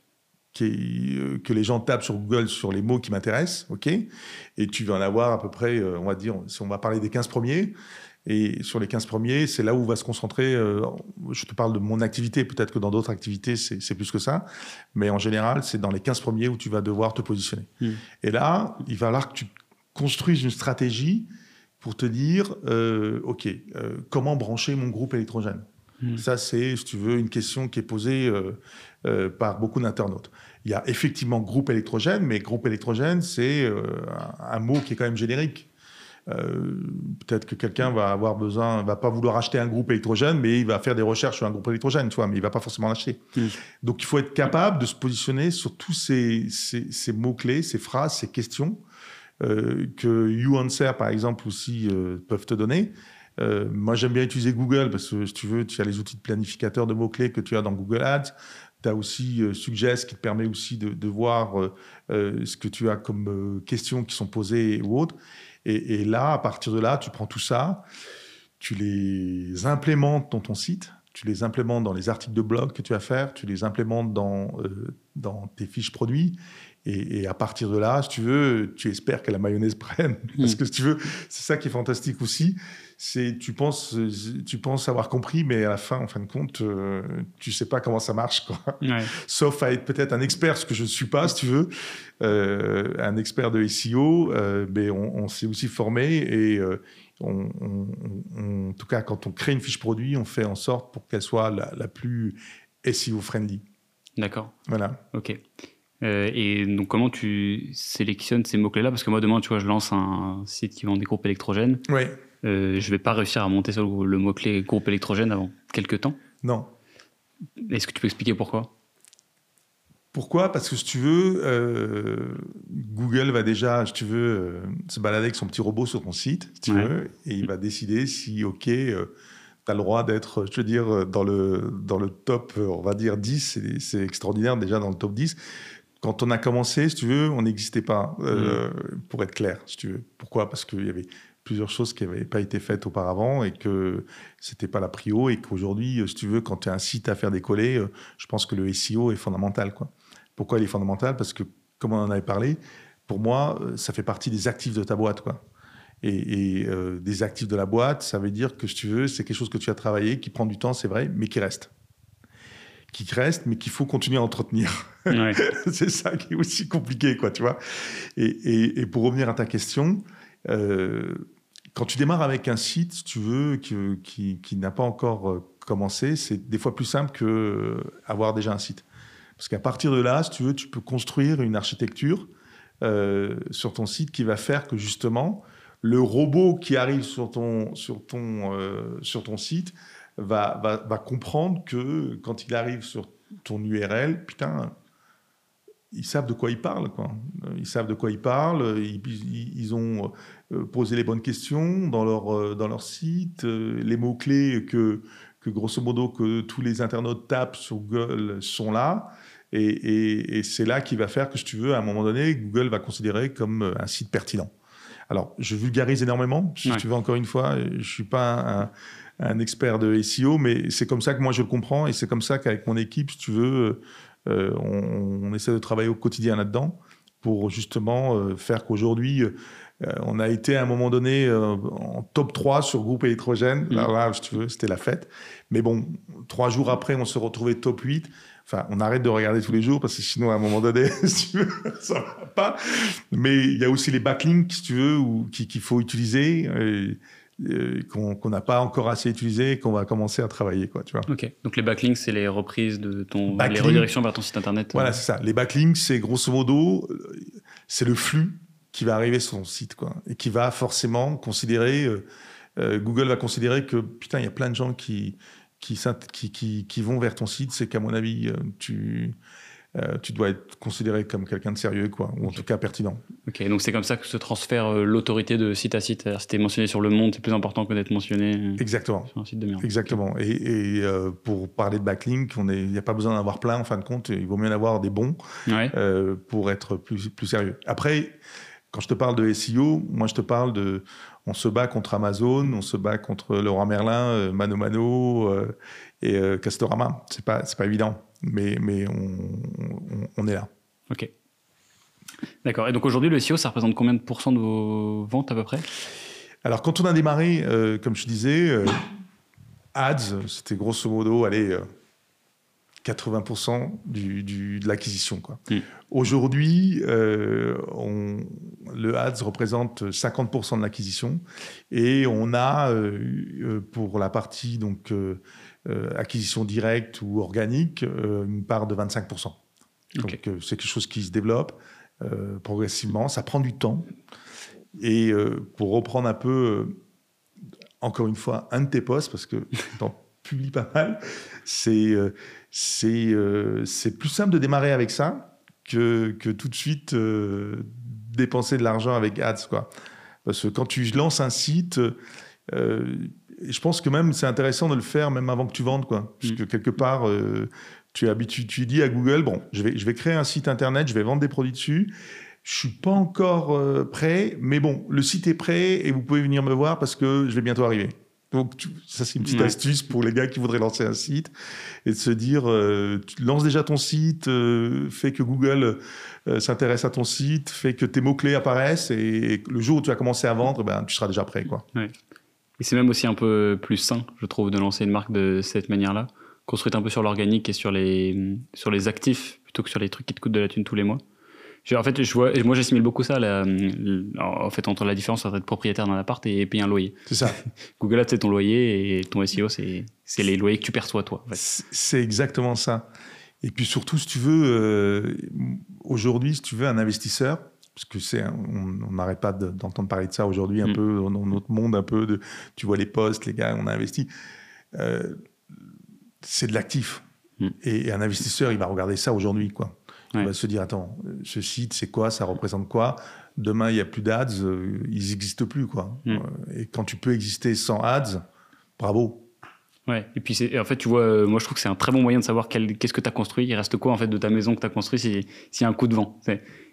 que les gens tapent sur Google sur les mots qui m'intéressent, ok? Et tu vas en avoir à peu près, on va dire, si on va parler des 15 premiers, et sur les 15 premiers, c'est là où va se concentrer. Euh, je te parle de mon activité, peut-être que dans d'autres activités, c'est plus que ça. Mais en général, c'est dans les 15 premiers où tu vas devoir te positionner. Hmm. Et là, il va falloir que tu construises une stratégie pour te dire, euh, OK, euh, comment brancher mon groupe électrogène? Hmm. Ça, c'est, si tu veux, une question qui est posée par beaucoup d'internautes. Il y a effectivement groupe électrogène, mais groupe électrogène, c'est un mot qui est quand même générique. Euh, peut-être que quelqu'un va avoir besoin, va pas vouloir acheter un groupe électrogène, mais il va faire des recherches sur un groupe électrogène, tu vois, mais il va pas forcément l'acheter. Mm. Donc il faut être capable de se positionner sur tous ces, ces, mots-clés, ces phrases, ces questions euh, que YouAnswer, par exemple, aussi euh, peuvent te donner. moi, j'aime bien utiliser Google parce que, si tu veux, tu as les outils de planificateur de mots-clés que tu as dans Google Ads. Tu as aussi Suggest qui te permet aussi de, de voir ce que tu as comme questions qui sont posées ou autres. Et, là, à partir de là, tu prends tout ça, tu les implémentes dans ton site, tu les implémentes dans les articles de blog que tu vas faire, tu les implémentes dans, euh, dans tes fiches produits. Et, à partir de là, si tu veux, tu espères que la mayonnaise prenne. Parce hmm. que si tu veux, c'est ça qui est fantastique aussi. C'est tu penses, tu penses avoir compris, mais à la fin, en fin de compte, euh, tu sais pas comment ça marche, quoi. Sauf à être peut-être un expert, ce que je ne suis pas, si tu veux, euh, un expert de SEO. Euh, mais on, s'est aussi formé et on, en tout cas, quand on crée une fiche produit, on fait en sorte pour qu'elle soit la, la plus SEO friendly. D'accord. Voilà. Ok. Euh, et donc, comment tu sélectionnes ces mots-clés-là? Parce que moi, demain, tu vois, je lance un site qui vend des groupes électrogènes. Oui. Euh, je vais pas réussir à monter sur le, mot-clé groupe électrogène avant quelques temps. Non. Est-ce que tu peux expliquer pourquoi? Pourquoi? Parce que si tu veux, euh, Google va déjà, si tu veux, euh, se balader avec son petit robot sur ton site, si tu veux, et il va décider si, OK, tu as le droit d'être, je veux dire, dans le, dans le top, on va dire 10, c'est extraordinaire déjà dans le top 10 quand on a commencé, si tu veux, on n'existait pas, euh, mm. pour être clair, si tu veux. Pourquoi? Parce qu'il y avait plusieurs choses qui n'avaient pas été faites auparavant et que c'était pas la prio et qu'aujourd'hui, si tu veux, quand tu as un site à faire décoller, euh, je pense que le SEO est fondamental. Quoi. Pourquoi il est fondamental? Parce que, comme on en avait parlé, pour moi, euh, ça fait partie des actifs de ta boîte. Quoi. Et, des actifs de la boîte, ça veut dire que, si tu veux, c'est quelque chose que tu as travaillé, qui prend du temps, c'est vrai, mais qui reste qui reste, mais qu'il faut continuer à entretenir. c'est ça qui est aussi compliqué, quoi, tu vois. Et, pour revenir à ta question, euh, quand tu démarres avec un site, si tu veux, qui, qui, n'a pas encore euh, commencé, c'est des fois plus simple que euh, avoir déjà un site. Parce qu'à partir de là, si tu veux, tu peux construire une architecture sur ton site qui va faire que justement, le robot qui arrive sur ton, sur ton, euh, sur ton site va, va, va, comprendre que quand il arrive sur ton URL, putain, ils savent de quoi ils parlent. Quoi. Ils savent de quoi ils parlent, ils, ils ont euh, posé les bonnes questions dans leur, euh, dans leur site, les mots-clés que, que, grosso modo, que tous les internautes tapent sur Google sont là. Et, et, et c'est là qui va faire que, si tu veux, à un moment donné, Google va considérer comme un site pertinent. Alors, je vulgarise énormément, si tu veux, encore une fois. Je suis pas un, un expert de SEO, mais c'est comme ça que moi je le comprends et c'est comme ça qu'avec mon équipe, si tu veux, euh, on, on, essaie de travailler au quotidien là-dedans pour justement euh, faire qu'aujourd'hui, euh, on a été à un moment donné euh, en top 3 sur groupe électrogène. Mmh. Là, là, si tu veux, c'était la fête. Mais bon, trois jours après, on se retrouvait top 8. Enfin, on arrête de regarder tous les jours parce que sinon, à un moment donné, si tu veux, ça va pas. Mais il y a aussi les backlinks, si tu veux, qu'il faut utiliser. Et, qu'on n'a pas encore assez utilisé qu'on va commencer à travailler quoi tu vois. Ok. Donc les backlinks c'est les reprises de ton Backlink, les redirections vers ton site internet voilà c'est ça. Les backlinks c'est grosso modo c'est le flux qui va arriver sur ton site quoi et qui va forcément considérer euh, euh, Google va considérer que putain il y a plein de gens qui qui, qui, qui, qui vont vers ton site, c'est qu'à mon avis, euh, tu, euh, tu dois être considéré comme quelqu'un de sérieux, quoi, ou en tout cas pertinent. Ok, donc c'est comme ça que se transfère euh, l'autorité de site à site. Si c'était mentionné sur le monde, c'est plus important que d'être mentionné euh, Exactement. sur un site de merde. Exactement. Okay. Et, et euh, pour parler de backlink, il n'y a pas besoin d'en avoir plein en fin de compte, il vaut mieux en avoir des bons ouais. pour être plus, plus sérieux. Après, quand je te parle de SEO, moi je te parle de. On se bat contre Amazon, on se bat contre Laurent Merlin, Mano Mano euh, et euh, Castorama. C'est pas, c'est pas évident, mais, mais on, on, on est là. Ok. D'accord. Et donc aujourd'hui, le SEO, ça représente combien de pourcents de vos ventes à peu près? Alors quand on a démarré, euh, comme je disais, euh, ads, c'était grosso modo, allez, euh, 80% du, du, de l'acquisition. Mm. Aujourd'hui, euh, le ads représente 50% de l'acquisition et on a euh, pour la partie donc euh, acquisition directe ou organique une part de 25%. Okay. Donc c'est quelque chose qui se développe progressivement. Ça prend du temps. Et pour reprendre un peu, encore une fois, un de tes posts, parce que t'en publies pas mal, c'est c'est euh, plus simple de démarrer avec ça que, que tout de suite euh, dépenser de l'argent avec ads. Quoi. Parce que quand tu lances un site, je pense que même c'est intéressant de le faire même avant que tu vendes. Quoi. Parce que quelque part, euh, tu, habitues, tu dis à Google, bon, je vais, je vais créer un site internet, je vais vendre des produits dessus. Je suis pas encore euh, prêt, mais bon, le site est prêt et vous pouvez venir me voir parce que je vais bientôt arriver. Donc, tu, ça, c'est une petite ouais. astuce pour les gars qui voudraient lancer un site et de se dire, euh, tu lances déjà ton site, euh, fais que Google euh, s'intéresse à ton site, fais que tes mots-clés apparaissent et, et, le jour où tu vas commencer à vendre, ben, tu seras déjà prêt. Quoi. Ouais. Et c'est même aussi un peu plus sain, je trouve, de lancer une marque de cette manière-là, construite un peu sur l'organique et sur les, sur les actifs plutôt que sur les trucs qui te coûtent de la thune tous les mois. En fait, je vois, moi, j'assimile beaucoup ça, la, en fait, entre la différence entre être propriétaire d'un appart et payer un loyer. C'est ça. Google Ads, c'est ton loyer et ton SEO, c'est les loyers que tu perçois, toi. En fait. C'est exactement ça. Et puis surtout, si tu veux, euh, aujourd'hui, si tu veux, un investisseur, parce que c'est, on n'arrête pas d'entendre parler de ça aujourd'hui, un mm. peu dans notre monde, un peu de, tu vois les postes, les gars, on a investi. Euh, c'est de l'actif. Mm. Et, et un investisseur, il va regarder ça aujourd'hui, quoi. Ouais. On va se dire, attends, ce site, c'est quoi Ça représente quoi? Demain, il n'y a plus d'ads, euh, ils n'existent plus. quoi. Mm. Et quand tu peux exister sans ads, bravo. Ouais, et puis en fait, tu vois, euh, moi je trouve que c'est un très bon moyen de savoir qu'est-ce que tu as construit, il reste quoi en fait de ta maison que tu as construit s'il si y a un coup de vent.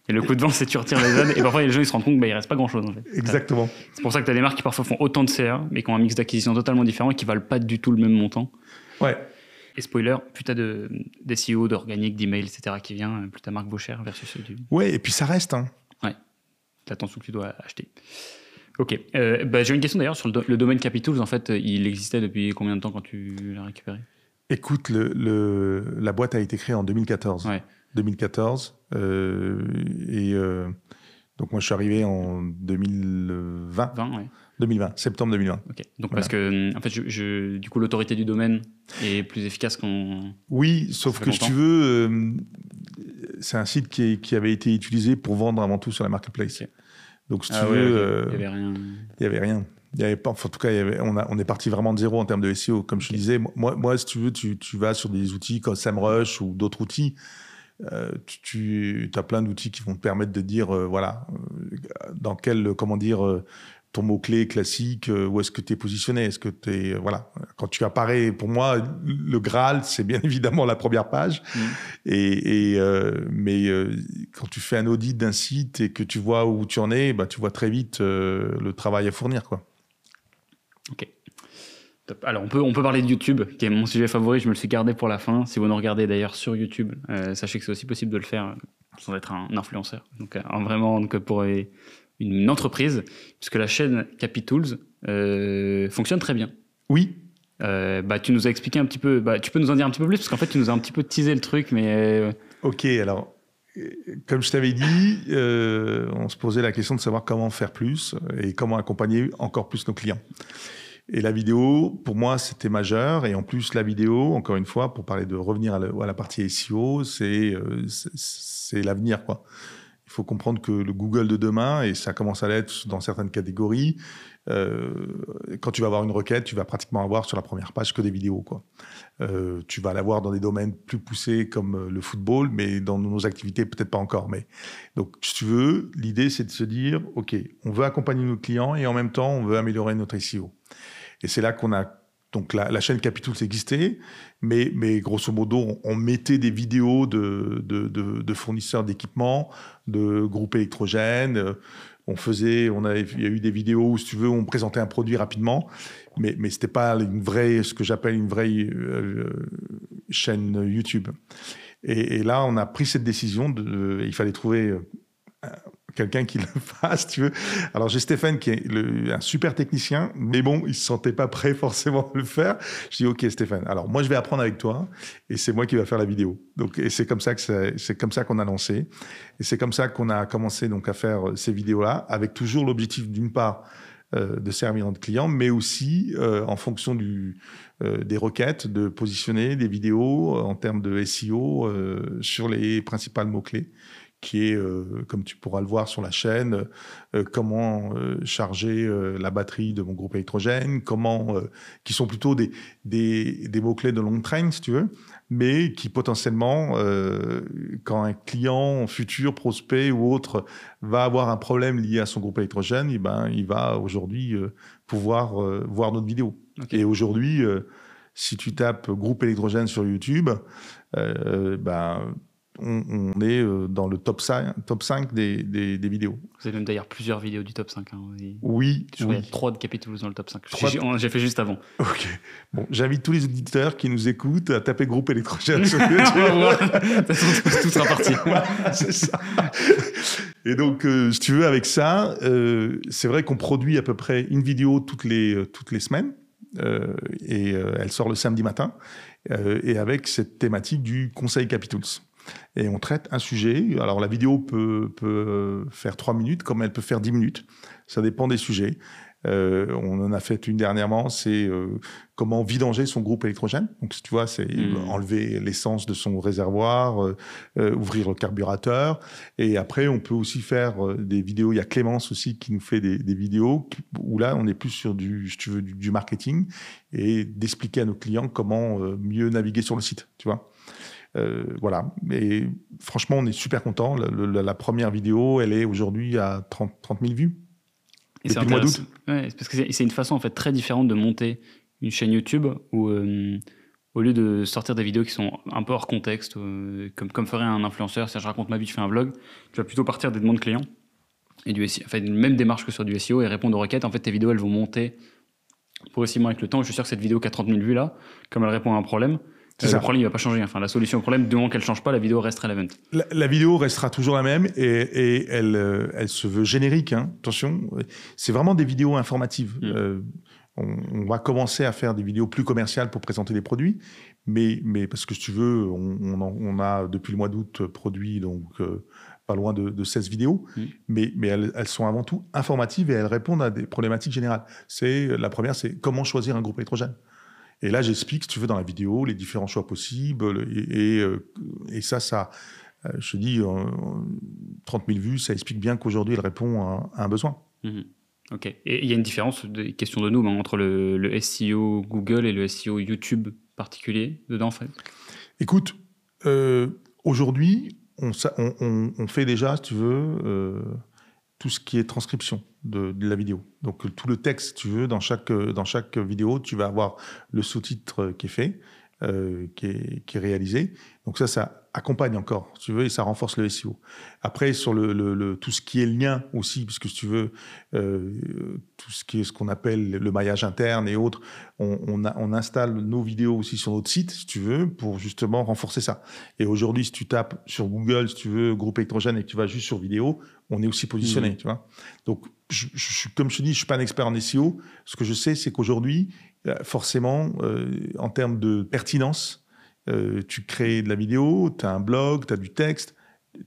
Et le coup de vent, c'est tu retires les ads, et parfois les gens ils se rendent compte qu'il bah, ne reste pas grand chose en fait. Exactement. C'est pour ça que tu as des marques qui parfois font autant de CA, mais qui ont un mix d'acquisition totalement différent et qui valent pas du tout le même montant. Ouais. Et spoiler, plus t'as de, d'SEO, d'organique, d'email, etc. qui vient, plus ta marque vaut cher versus ceux du. Ouais, et puis ça reste. Hein. Ouais. L'attention que tu dois acheter. Ok. Euh, bah, j'ai une question d'ailleurs sur le, do le, domaine Capitals. En fait, il existait depuis combien de temps quand tu l'as récupéré? Écoute, le, le, la boîte a été créée en 2014. Ouais. 2014. Euh, et euh, donc, moi, je suis arrivé en 2020. 20, ouais. 2020, septembre 2020. Ok. Donc voilà. parce que en fait, je, je, du coup, l'autorité du domaine est plus efficace qu'on. Oui, sauf que si tu veux, euh, c'est un site qui, est, qui, avait été utilisé pour vendre avant tout sur la marketplace. Okay. Donc, si Ah tu ouais, veux, il euh, y avait rien. il y avait rien. Il y avait pas, enfin, en tout cas, il y avait- on, a- on est parti vraiment de zéro en termes de SEO. Comme je te disais, moi, moi, si tu veux, tu, tu vas sur des outils comme SEMrush ou d'autres outils. Euh, tu, as plein d'outils qui vont te permettre de dire, euh, voilà, euh, dans quel, comment dire, ton mot-clé classique, où est-ce que tu es positionné? Est-ce que tu es, voilà, quand tu apparais, pour moi, le Graal, c'est bien évidemment la première page. Mm. Et, et, euh, mais euh, quand tu fais un audit d'un site et que tu vois où tu en es, bah, tu vois très vite euh, le travail à fournir, quoi. Ok. Alors, on peut, on peut parler de YouTube, qui est mon sujet favori. Je me le suis gardé pour la fin. Si vous nous regardez d'ailleurs sur YouTube, euh, sachez que c'est aussi possible de le faire euh, sans être un influenceur. Donc, euh, vraiment, donc, pour une entreprise, puisque la chaîne Capitools euh, fonctionne très bien. Oui, bah, tu nous as expliqué un petit peu. Bah, tu peux nous en dire un petit peu plus, parce qu'en fait, tu nous as un petit peu teasé le truc, mais. ok. Alors, comme je t'avais dit, on se posait la question de savoir comment faire plus et comment accompagner encore plus nos clients. Et la vidéo, pour moi, c'était majeur. Et en plus, la vidéo, encore une fois, pour parler de revenir à la, partie SEO, c'est euh, c'est- c'est l'avenir. Il faut comprendre que le Google de demain, et ça commence à l'être dans certaines catégories, euh, quand tu vas avoir une requête, tu vas pratiquement avoir sur la première page que des vidéos, quoi. Euh, tu vas l'avoir dans des domaines plus poussés comme euh, le football, mais dans nos activités, peut-être pas encore. Mais donc, si tu veux, l'idée, c'est de se dire, OK, on veut accompagner nos clients et en même temps, on veut améliorer notre SEO. Et c'est là qu'on a donc la, chaîne Capitools existait, mais, mais grosso modo, on, mettait des vidéos de, de, de fournisseurs d'équipements, de groupes électrogènes. On faisait, il y a eu des vidéos où, si tu veux, on présentait un produit rapidement, mais, mais c'était pas une vraie, ce que j'appelle une vraie euh, chaîne YouTube. Et, là, on a pris cette décision il fallait trouver euh, quelqu'un qui le fasse, tu veux. Alors j'ai Stéphane qui est un super technicien, mais bon, il se sentait pas prêt forcément à le faire. Je dis ok Stéphane, alors moi je vais apprendre avec toi et c'est moi qui va faire la vidéo. Donc et c'est comme ça que c'est comme ça qu'on a lancé et c'est comme ça qu'on a commencé donc à faire euh, ces vidéos là avec toujours l'objectif d'une part euh, de servir notre client, mais aussi euh, en fonction des requêtes, de positionner des vidéos en termes de SEO sur les principales mots-clés qui est, euh, comme tu pourras le voir sur la chaîne, euh, comment euh, charger la batterie de mon groupe électrogène, comment, qui sont plutôt des, des, des mots-clés de long train, si tu veux, mais qui potentiellement, quand un client futur, prospect ou autre va avoir un problème lié à son groupe électrogène, eh ben, il va aujourd'hui pouvoir voir notre vidéo. Et aujourd'hui, si tu tapes groupe électrogène sur YouTube, ben, on, on est euh, dans le top 5, top 5 des, des, des vidéos. Vous avez même d'ailleurs plusieurs vidéos du top 5. hein. Oui, Je oui. a 3 de Capitools dans le top 5. Trois J'ai fait juste avant. Ok. Bon, j'invite tous les auditeurs qui nous écoutent à taper groupe électrogène sur. YouTube. De tout sera parti. Voilà, c'est ça. Et donc, euh, si tu veux, avec ça, euh, c'est vrai qu'on produit à peu près une vidéo toutes les, euh, toutes les semaines. et elle sort le samedi matin. et avec cette thématique du Conseil Capitools. Et on traite un sujet. Alors, la vidéo peut, peut faire 3 minutes, comme elle peut faire 10 minutes. Ça dépend des sujets. Euh, on en a fait une dernièrement, c'est euh, comment vidanger son groupe électrogène. Donc, tu vois, c'est Mm. enlever l'essence de son réservoir, euh, ouvrir le carburateur. Et après, on peut aussi faire des vidéos. Il y a Clémence aussi qui nous fait des, des vidéos où là, on est plus sur du, si tu veux, du, du marketing et d'expliquer à nos clients comment mieux naviguer sur le site, tu vois. Euh, voilà. Et franchement, on est super content. La, première vidéo, elle est aujourd'hui à 30, 30 000 vues. Et c'est Depuis le mois intéressant. Ouais, c'est parce que c'est- une façon en fait très différente de monter une chaîne YouTube où euh, au lieu de sortir des vidéos qui sont un peu hors contexte, euh, comme, comme ferait un influenceur, si je raconte ma vie, je fais un vlog, tu vas plutôt partir des demandes clients et du SEO, enfin, une même démarche que sur du SEO et répondre aux requêtes. En fait, tes vidéos elles vont monter progressivement avec le temps. Je suis sûr que cette vidéo qui a 30 000 vues là, comme elle répond à un problème, Ça. le problème il va pas changer. Enfin, la solution au problème, du moment qu'elle change pas, la vidéo reste relevant. La, la vidéo restera toujours la même et, et elle, euh, elle se veut générique. hein. Attention, c'est vraiment des vidéos informatives. Mm. Euh, on, on va commencer à faire des vidéos plus commerciales pour présenter des produits, mais, mais parce que si tu veux, on, on, en- on a depuis le mois d'août produit donc euh, pas loin de, de 16 vidéos, Mm. mais, mais elles, elles sont avant tout informatives et elles répondent à des problématiques générales. C'est la première, c'est comment choisir un groupe électrogène. Et là, j'explique, si tu veux, dans la vidéo, les différents choix possibles. Et, et, euh, et ça, ça, je te dis, 30 000 vues, ça explique bien qu'aujourd'hui, elle répond à, un besoin. Mhm. Ok. Et il y a une différence, question de nous, entre le, SEO Google et le SEO YouTube particulier dedans, en fait Écoute, aujourd'hui, on, on, fait déjà, si tu veux, tout ce qui est transcription de, la vidéo. Donc tout le texte, tu veux, dans chaque, dans chaque vidéo, tu vas avoir le sous-titre qui est fait, euh, qui, est, qui, est, réalisé. Donc ça, ça accompagne encore, si tu veux, et ça renforce le SEO. Après, sur le, le, tout ce qui est lien aussi, puisque si tu veux, euh, tout ce qui est ce qu'on appelle le maillage interne et autres, on, on, on, installe nos vidéos aussi sur notre site, si tu veux, pour justement renforcer ça. Et aujourd'hui, si tu tapes sur Google, si tu veux, groupe électrogène et que tu vas juste sur vidéo, on est aussi positionné, mmh. tu vois. Donc, je, je, comme je te dis, je suis pas un expert en SEO. Ce que je sais, c'est qu'aujourd'hui, euh, forcément, euh, en termes de pertinence, euh, tu crées de la vidéo, tu as un blog, tu as du texte,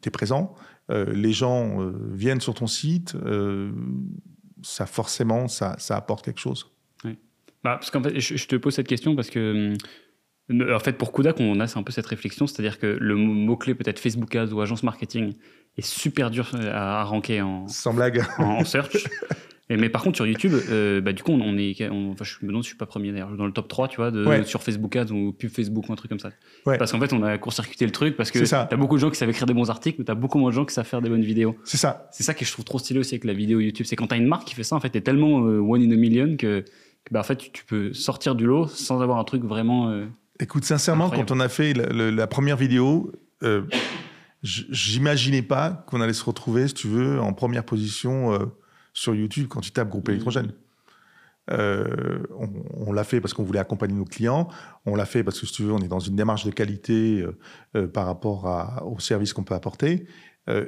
tu es présent, euh, les gens euh, viennent sur ton site, ça forcément, ça, ça, apporte quelque chose. Oui. Bah, parce qu'en fait, je, te pose cette question parce que, en fait, pour Kudak, on a un peu cette réflexion, c'est-à-dire que le mot-clé peut-être Facebook Ads ou agence marketing est super dur à, ranker en, Sans blague. en search. Mais par contre, sur YouTube, euh, bah, du coup, on, est. enfin, je me demande je suis pas premier d'ailleurs, dans le top 3, tu vois, de, sur Facebook Ads ou pub Facebook ou un truc comme ça. Parce qu'en fait, on a court-circuité le truc parce que tu as beaucoup de gens qui savent écrire des bons articles, mais tu as beaucoup moins de gens qui savent faire des bonnes vidéos. C'est ça. C'est ça que je trouve trop stylé aussi avec la vidéo YouTube. C'est quand tu as une marque qui fait ça, en fait, tu es tellement euh, one in a million que, bah, en fait, tu, peux sortir du lot sans avoir un truc vraiment. Euh, Écoute, sincèrement, quand on a fait la, première vidéo, j'imaginais pas qu'on allait se retrouver, si tu veux, en première position sur YouTube quand tu tapes groupe électrogène. Euh, on, l'a fait parce qu'on voulait accompagner nos clients. On l'a fait parce que, si tu veux, on est dans une démarche de qualité euh, euh, par rapport à, au service qu'on peut apporter.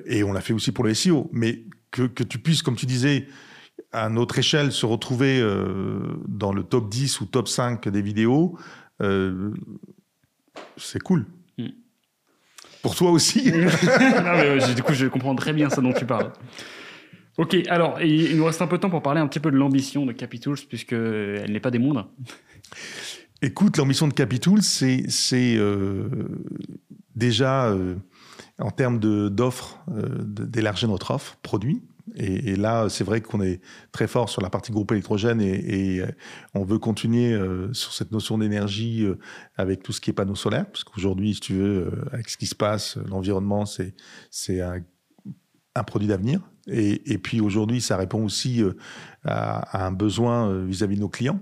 et on l'a fait aussi pour le SEO. Mais que, que, tu puisses, comme tu disais, à notre échelle, se retrouver dans le top 10 ou top 5 des vidéos, c'est cool. Mm. Pour toi aussi. non, mais, du coup, je comprends très bien ça dont tu parles. Ok, alors il nous reste un peu de temps pour parler un petit peu de l'ambition de Capitools, puisqu'elle n'est pas des moindres. Écoute, l'ambition de Capitools, c'est euh, déjà euh, en termes d'offres, euh, d'élargir notre offre produit. Et, là, c'est vrai qu'on est très fort sur la partie groupe électrogène et, on veut continuer sur cette notion d'énergie avec tout ce qui est panneaux solaires, parce qu'aujourd'hui, si tu veux, avec ce qui se passe, l'environnement, c'est un produit d'avenir. Et, puis aujourd'hui, ça répond aussi euh, à, un besoin euh, vis-à-vis de nos clients.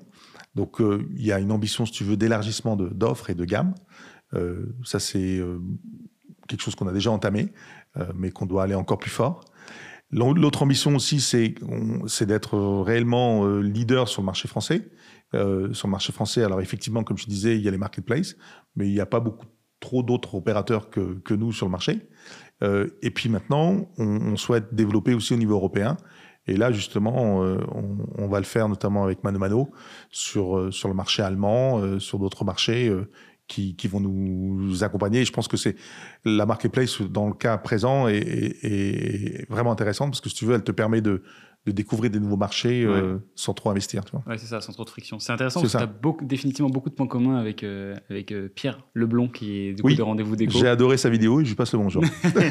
Donc euh, il y a une ambition, si tu veux, d'élargissement d'offres et de gamme. ça, c'est quelque chose qu'on a déjà entamé, mais qu'on doit aller encore plus fort. L'autre ambition aussi, c'est d'être réellement leader sur le marché français. sur le marché français, alors effectivement, comme je disais, il y a les marketplaces, mais il n'y a pas beaucoup trop d'autres opérateurs que, que, nous sur le marché. Euh, et puis maintenant, on, souhaite développer aussi au niveau européen. Et là, justement, euh, on, va le faire notamment avec Mano Mano sur, euh, sur le marché allemand, sur d'autres marchés qui, qui, vont nous accompagner. Et je pense que c'est la marketplace, dans le cas présent, est, est, vraiment intéressante parce que si tu veux, elle te permet de, de découvrir des nouveaux marchés euh, sans trop investir. Tu vois. Ouais, c'est ça, sans trop de friction. C'est intéressant parce que tu as beaucoup, définitivement beaucoup de points communs avec, euh, avec euh, Pierre Leblon, qui est du coup de Rendez-vous Déco. J'ai adoré sa vidéo et je lui passe le bonjour.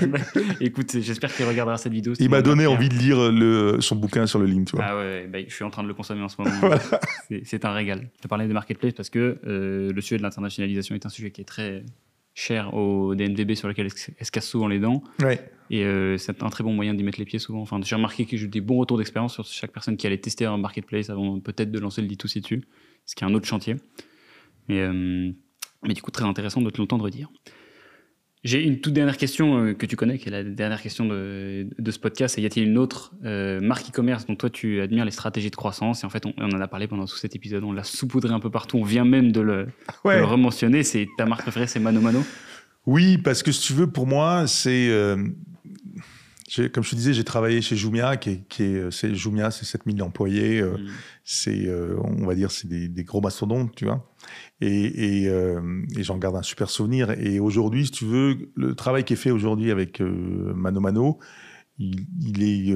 Écoute, j'espère qu'il regardera cette vidéo. Il m'a donné envie de lire le, son bouquin sur le. Tu vois. Ah ouais, bah, je suis en train de le consommer en ce moment. C'est un régal. Je parlais de marketplace parce que le sujet de l'internationalisation est un sujet qui est très cher au DNVB sur lequel elle se casse souvent les dents. Et euh, c'est un très bon moyen d'y mettre les pieds souvent. Enfin, j'ai remarqué que j'ai eu des bons retours d'expérience sur chaque personne qui allait tester un marketplace avant peut-être de lancer le D2C dessus, ce qui est un autre chantier. Mais, euh, mais du coup, très intéressant de te l'entendre dire. J'ai une toute dernière question euh, que tu connais, qui est la dernière question de, de ce podcast. Y a-t-il une autre euh, marque e-commerce dont toi tu admires les stratégies de croissance? Et en fait, on, en a parlé pendant tout cet épisode, on l'a saupoudré un peu partout. On vient même de le, ouais. rementionner. C'est ta marque préférée, c'est Mano Mano? Oui, parce que si tu veux, pour moi, c'est euh, comme je te disais, j'ai travaillé chez Jumia, qui est, qui est, c'est Jumia, c'est 7000 employés, euh, mm. c'est, on va dire, c'est des, des, gros mastodontes, tu vois. Et, et, euh, et j'en garde un super souvenir. Et aujourd'hui, si tu veux, le travail qui est fait aujourd'hui avec Mano Mano, il, il est,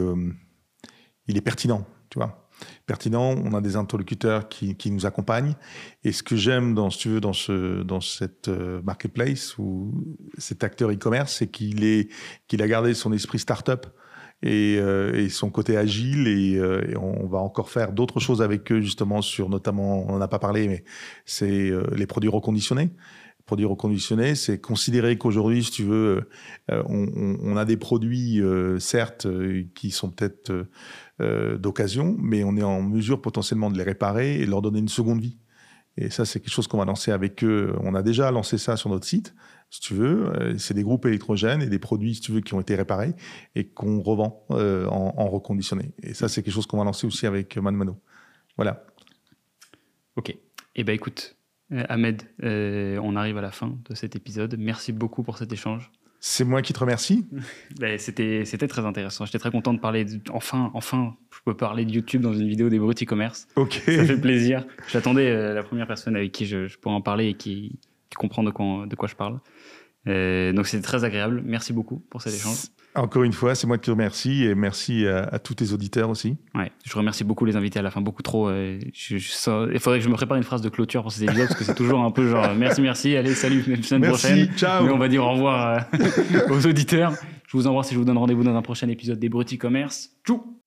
il est pertinent, tu vois. pertinent. On a des interlocuteurs qui, qui nous accompagnent. Et ce que j'aime dans, si tu veux, dans, ce, dans cette marketplace ou cet acteur e-commerce, c'est qu'il est, qu'il a gardé son esprit startup et, euh, et son côté agile et, euh, et, on va encore faire d'autres choses avec eux justement sur notamment on n'en a pas parlé mais c'est euh, les produits reconditionnés produits reconditionnés c'est considérer qu'aujourd'hui si tu veux euh, on, on, a des produits certes qui sont peut-être d'occasion mais on est en mesure potentiellement de les réparer et leur donner une seconde vie et ça, c'est quelque chose qu'on va lancer avec eux. On a déjà lancé ça sur notre site, si tu veux. Euh, c'est des groupes électrogènes et des produits, si tu veux, qui ont été réparés et qu'on revend euh, en, en, reconditionné. Et ça, c'est quelque chose qu'on va lancer aussi avec Manmano. Voilà. Ok. Eh bien, écoute, euh, Ahmed, euh, on arrive à la fin de cet épisode. Merci beaucoup pour cet échange. C'est moi qui te remercie. Ben, c'était, c'était très intéressant. J'étais très content de parler. De, enfin, enfin, je peux parler de YouTube dans une vidéo des bruts e-commerce. Ok. Ça fait plaisir. J'attendais euh, la première personne avec qui je, je pourrais en parler et qui, qui comprend de quoi, de quoi je parle. Euh, donc c'était très agréable. Merci beaucoup pour cet échange. Encore une fois, c'est moi qui te remercie et merci à, à, tous tes auditeurs aussi. Ouais, je remercie beaucoup les invités à la fin, beaucoup trop. Euh, je, je, il faudrait que je me prépare une phrase de clôture pour ces épisodes parce que c'est toujours un peu genre merci, merci, allez, salut, semaine merci, prochaine. Ciao. Mais on va dire au revoir euh, aux auditeurs. Je vous embrasse et je vous donne rendez-vous dans un prochain épisode des Bruts e-commerce. Tchou